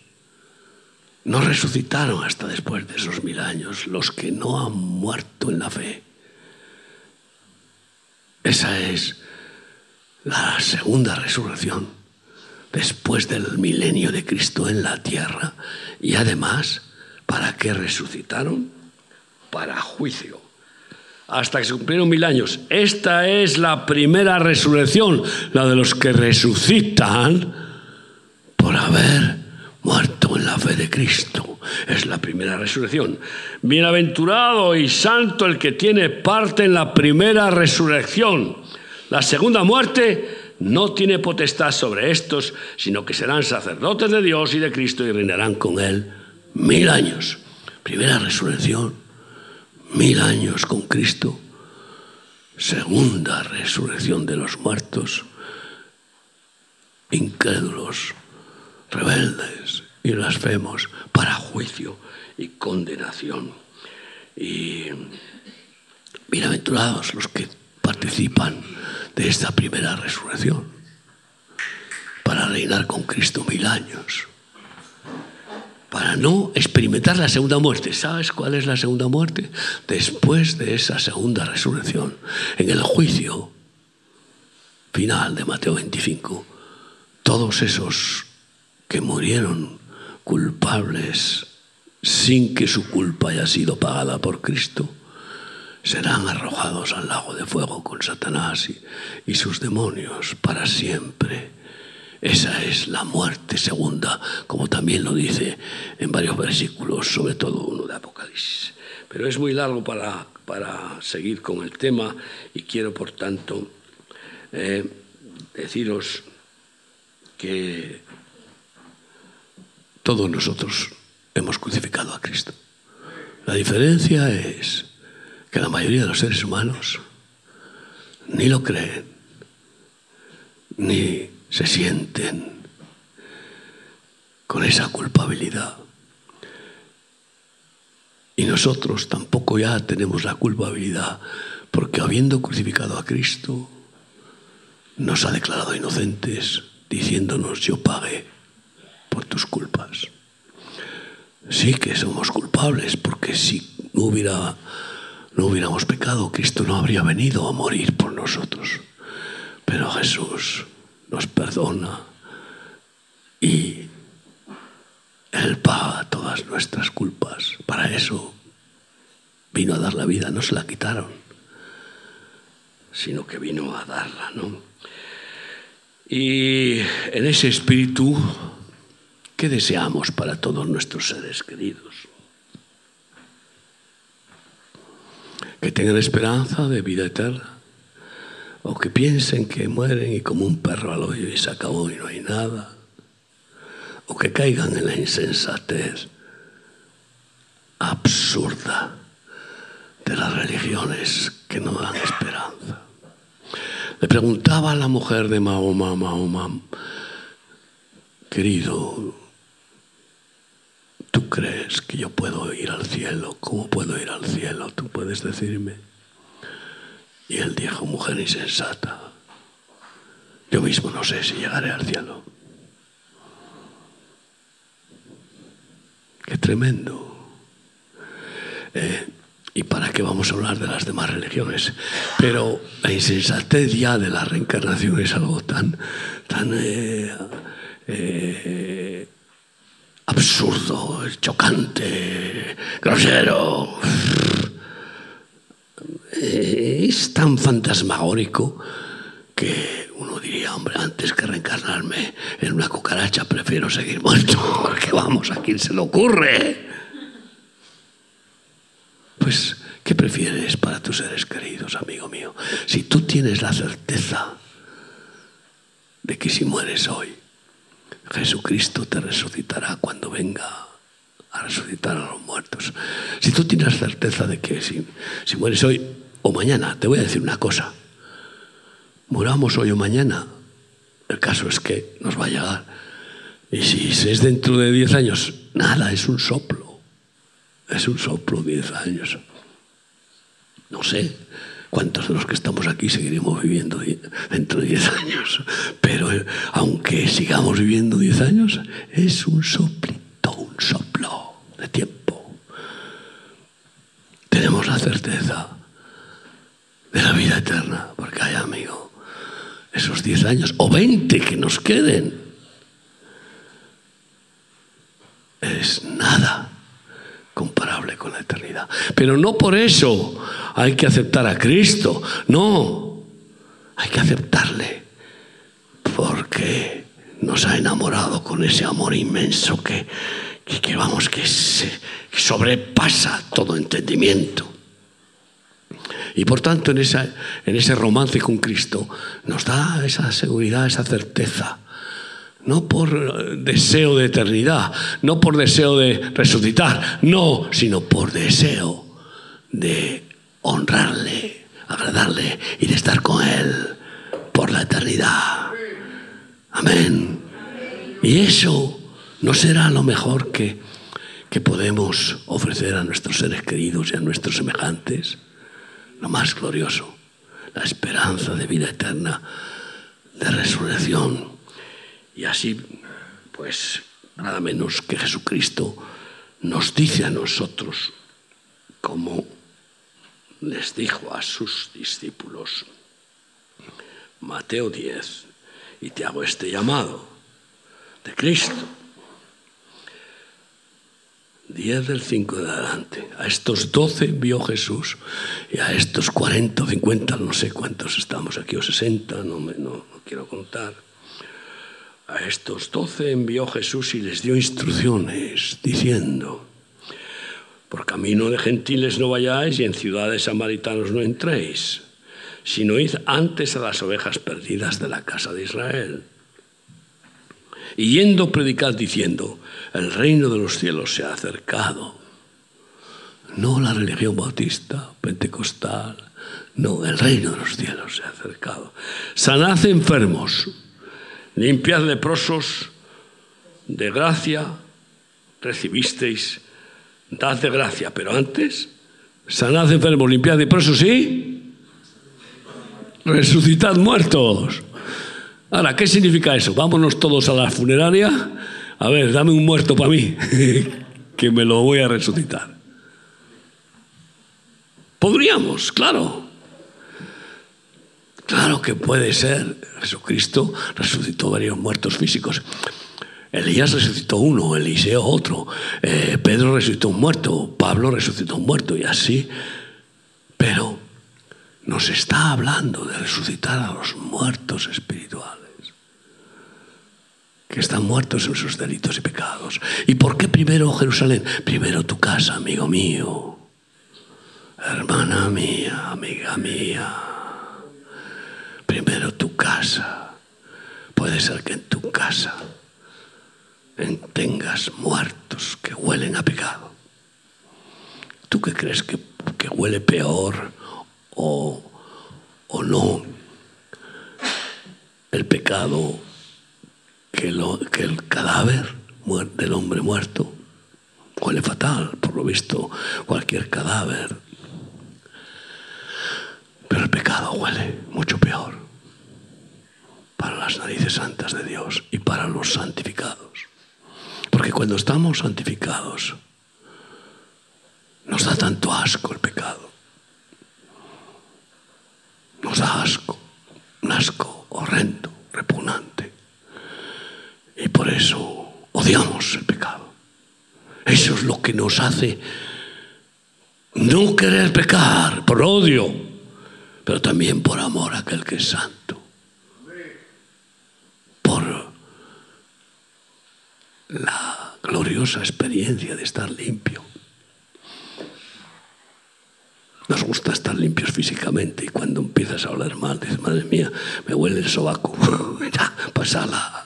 No resucitaron hasta después de esos mil años los que no han muerto en la fe. Esa es la segunda resurrección después del milenio de Cristo en la tierra. Y además, ¿para qué resucitaron? Para juicio. Hasta que se cumplieron mil años. Esta es la primera resurrección, la de los que resucitan por haber muerto en la fe de Cristo. Es la primera resurrección. Bienaventurado y santo el que tiene parte en la primera resurrección. La segunda muerte no tiene potestad sobre estos, sino que serán sacerdotes de Dios y de Cristo y reinarán con Él mil años. Primera resurrección, mil años con Cristo. Segunda resurrección de los muertos. incrédulos, rebeldes y blasfemos para juicio y condenación. Y bienaventurados los que participan de esta primera resurrección para reinar con Cristo mil años, para no experimentar la segunda muerte. ¿Sabes cuál es la segunda muerte? Después de esa segunda resurrección, en el juicio final de Mateo 25, todos esos que murieron culpables sin que su culpa haya sido pagada por Cristo, serán arrojados al lago de fuego con Satanás y, sus demonios para siempre. Esa es la muerte segunda, como también lo dice en varios versículos, sobre todo uno de Apocalipsis. Pero es muy largo para, para seguir con el tema y quiero, por tanto, eh, deciros que todos nosotros hemos crucificado a Cristo. La diferencia es que la mayoría de los seres humanos ni lo creen, ni se sienten con esa culpabilidad. Y nosotros tampoco ya tenemos la culpabilidad, porque habiendo crucificado a Cristo, nos ha declarado inocentes, diciéndonos yo pagué por tus culpas. Sí que somos culpables, porque si no hubiera no hubiéramos pecado, Cristo no habría venido a morir por nosotros. Pero Jesús nos perdona y Él paga todas nuestras culpas. Para eso vino a dar la vida, no se la quitaron, sino que vino a darla, ¿no? Y en ese espíritu, ¿qué deseamos para todos nuestros seres queridos? que tengan esperanza de vida eterna, o que piensen que mueren y como un perro al hoyo y se acabó y no hay nada, o que caigan en la insensatez absurda de las religiones que no dan esperanza. Le preguntaba a la mujer de Mahoma, Mahoma, querido, ¿Tú crees que yo puedo ir al cielo? ¿Cómo puedo ir al cielo? ¿Tú puedes decirme? Y él dijo, mujer insensata, yo mismo no sé si llegaré al cielo. Qué tremendo. Eh, ¿Y para qué vamos a hablar de las demás religiones? Pero la insensatez ya de la reencarnación es algo tan, tan eh, eh, absurdo, chocante, grosero. Es tan fantasmagórico que uno diría, hombre, antes que reencarnarme en una cucaracha, prefiero seguir muerto, porque vamos, ¿a quién se le ocurre? Pues, ¿qué prefieres para tus seres queridos, amigo mío? Si tú tienes la certeza de que si mueres hoy, Jesucristo te resucitará cuando venga a resucitar a los muertos. Si tú tienes certeza de que si, si mueres hoy o mañana, te voy a decir una cosa, muramos hoy o mañana, el caso es que nos va a llegar. Y si es dentro de 10 años, nada, es un soplo. Es un soplo, 10 años. No sé, ¿Cuántos de los que estamos aquí seguiremos viviendo dentro de 10 años? Pero eh, aunque sigamos viviendo 10 años, es un soplito, un soplo tiempo. Tenemos la certeza de la vida eterna, porque hay amigo, esos 10 años o 20 que nos queden, es nada comparable con la eternidad. Pero no por eso hay que aceptar a Cristo, no, hay que aceptarle porque nos ha enamorado con ese amor inmenso que, que, vamos, que, sobrepasa todo entendimiento. Y por tanto en, esa, en ese romance con Cristo nos da esa seguridad, esa certeza no por deseo de eternidad, no por deseo de resucitar, no, sino por deseo de honrarle, agradarle y de estar con Él por la eternidad. Amén. Y eso no será lo mejor que, que podemos ofrecer a nuestros seres queridos y a nuestros semejantes. Lo más glorioso, la esperanza de vida eterna, de resurrección. Y así, pues, nada menos que Jesucristo nos dice a nosotros, como les dijo a sus discípulos, Mateo 10, y te hago este llamado de Cristo. 10 del 5 de adelante. A estos 12 envió Jesús y a estos 40 o 50, no sé cuántos estamos aquí, o 60, no, me, no, no quiero contar. A estos 12 envió Jesús y les dio instrucciones diciendo, por camino de gentiles no vayáis y en ciudades samaritanos no entréis sino id antes a las ovejas perdidas de la casa de Israel. Y yendo predicad diciendo, el reino de los cielos se ha acercado. No la religión bautista, pentecostal, no, el reino de los cielos se ha acercado. Sanad enfermos, limpiad leprosos, de gracia recibisteis, dad de gracia, pero antes, sanad enfermos, limpiad leprosos, ¿sí? resucitad muertos. Ahora, ¿qué significa eso? Vámonos todos a la funeraria. A ver, dame un muerto para mí, que me lo voy a resucitar. Podríamos, claro. Claro que puede ser. Jesucristo resucitó varios muertos físicos. Elías resucitó uno, Eliseo otro, eh, Pedro resucitó un muerto, Pablo resucitó un muerto y así. Pero nos está hablando de resucitar a los muertos espirituales, que están muertos en sus delitos y pecados. ¿Y por qué primero Jerusalén? Primero tu casa, amigo mío, hermana mía, amiga mía. Primero tu casa. Puede ser que en tu casa tengas muertos que huelen a pecado. ¿Tú qué crees que, que huele peor? o, o no. El pecado que, el cadáver del hombre muerto huele fatal, por lo visto, cualquier cadáver. Pero el pecado huele mucho peor para las narices santas de Dios y para los santificados. Porque cuando estamos santificados, nos da tanto asco el pecado nos da asco, un asco horrendo, repugnante. Y por eso odiamos el pecado. Eso es lo que nos hace no querer pecar por odio, pero también por amor a aquel que es santo. Por la gloriosa experiencia de estar limpio. Nos gusta estar limpios físicamente y cuando empiezas a oler mal, dices, madre mía, me huele el sobaco. ya, pasa la,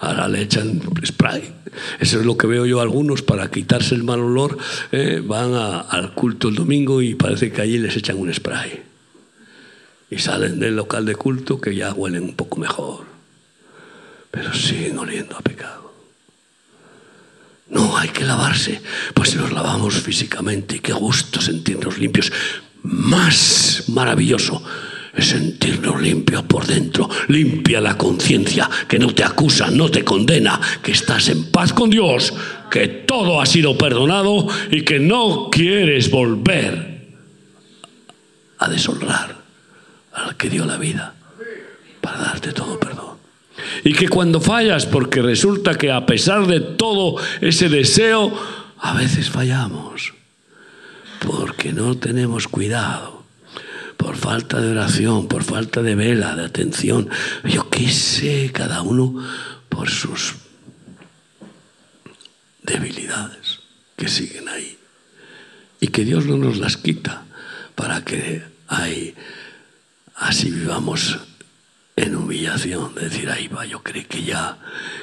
ahora le echan spray. Eso es lo que veo yo algunos para quitarse el mal olor. Eh, van al culto el domingo y parece que allí les echan un spray. Y salen del local de culto que ya huelen un poco mejor. Pero siguen oliendo a pecado. No, hay que lavarse. Pues si nos lavamos físicamente, y qué gusto sentirnos limpios. Más maravilloso es sentirnos limpios por dentro. Limpia la conciencia, que no te acusa, no te condena, que estás en paz con Dios, que todo ha sido perdonado y que no quieres volver a deshonrar al que dio la vida para darte todo perdón. Y que cuando fallas, porque resulta que a pesar de todo ese deseo, a veces fallamos, porque no tenemos cuidado, por falta de oración, por falta de vela, de atención, yo qué sé, cada uno por sus debilidades que siguen ahí. Y que Dios no nos las quita para que ahí así vivamos en humillación, decir, ahí va, yo creí que ya,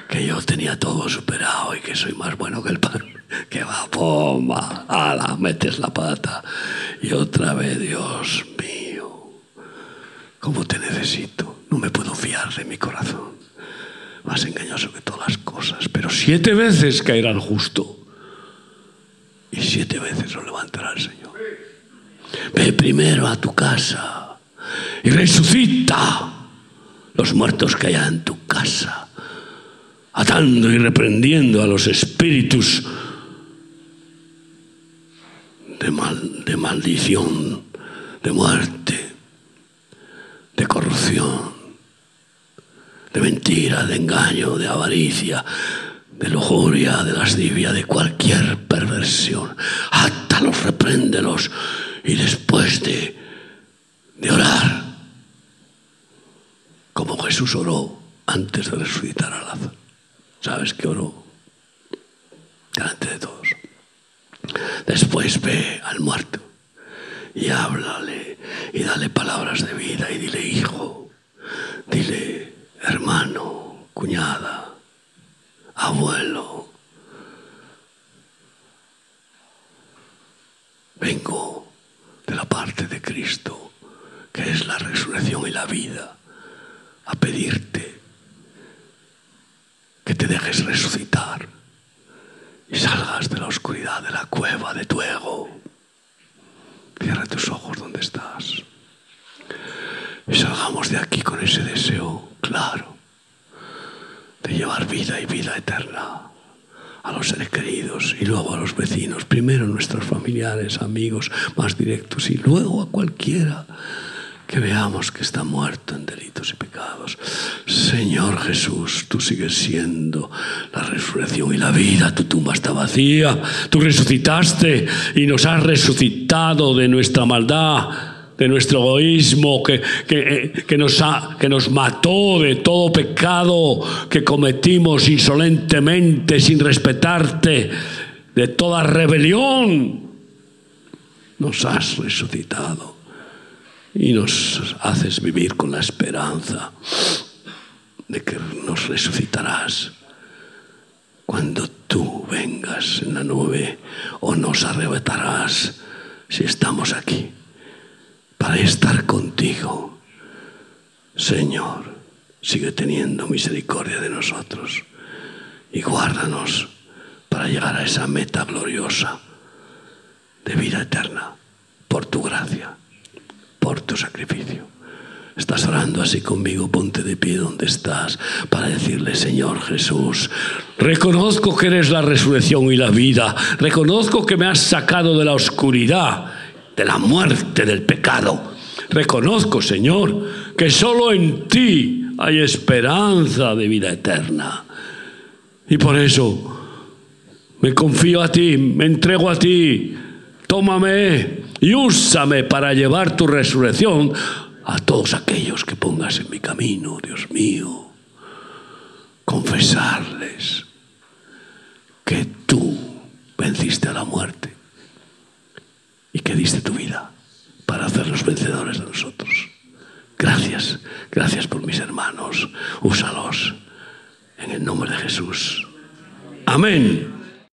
que yo tenía todo superado y que soy más bueno que el pan, que va, pomba, ala, metes la pata. Y otra vez, Dios mío, ¿cómo te necesito? No me puedo fiar de mi corazón. más engañoso que todas las cosas. Pero siete veces caerá el justo y siete veces lo levantará el Señor. Ve primero a tu casa y resucita los muertos que haya en tu casa, atando y reprendiendo a los espíritus de, de maldición, de muerte, de corrupción, de mentira, de engaño, de avaricia, de lujuria, de lascivia, de cualquier perversión. Átalos, repréndelos y después de, de orar, como Jesús oró antes de resucitar a Lázaro. ¿Sabes qué oró? Delante de todos. Después ve al muerto y háblale y dale palabras de vida y dile hijo, dile hermano, cuñada, abuelo. Vengo de la parte de Cristo, que es la resurrección y la vida, a pedirte que te dejes resucitar y salgas de la oscuridad de la cueva de tu ego. Cierra tus ojos donde estás. Y salgamos de aquí con ese deseo claro de llevar vida y vida eterna a los seres queridos y luego a los vecinos, primero a nuestros familiares, amigos más directos y luego a cualquiera que veamos que está muerto en delitos y pecados. Señor Jesús, tú sigues siendo la resurrección y la vida, tu tumba está vacía, tú resucitaste y nos has resucitado de nuestra maldad de nuestro egoísmo, que, que, nos ha, que nos mató de todo pecado que cometimos insolentemente, sin respetarte, de toda rebelión. Nos has resucitado y nos haces vivir con la esperanza de que nos resucitarás cuando tú vengas en la nube o nos arrebatarás si estamos aquí para estar contigo. Señor, sigue teniendo misericordia de nosotros y guárdanos para llegar a esa meta gloriosa de vida eterna por tu gracia por tu sacrificio. Estás orando así conmigo, ponte de pie donde estás para decirle, Señor Jesús, reconozco que eres la resurrección y la vida, reconozco que me has sacado de la oscuridad, de la muerte, del pecado. Reconozco, Señor, que solo en ti hay esperanza de vida eterna. Y por eso me confío a ti, me entrego a ti, tómame y úsame para llevar tu resurrección a todos aquellos que pongas en mi camino, Dios mío. Confesarles que tú venciste a la muerte y que diste tu vida para hacerlos vencedores de nosotros. Gracias, gracias por mis hermanos. Úsalos en el nombre de Jesús. Amén.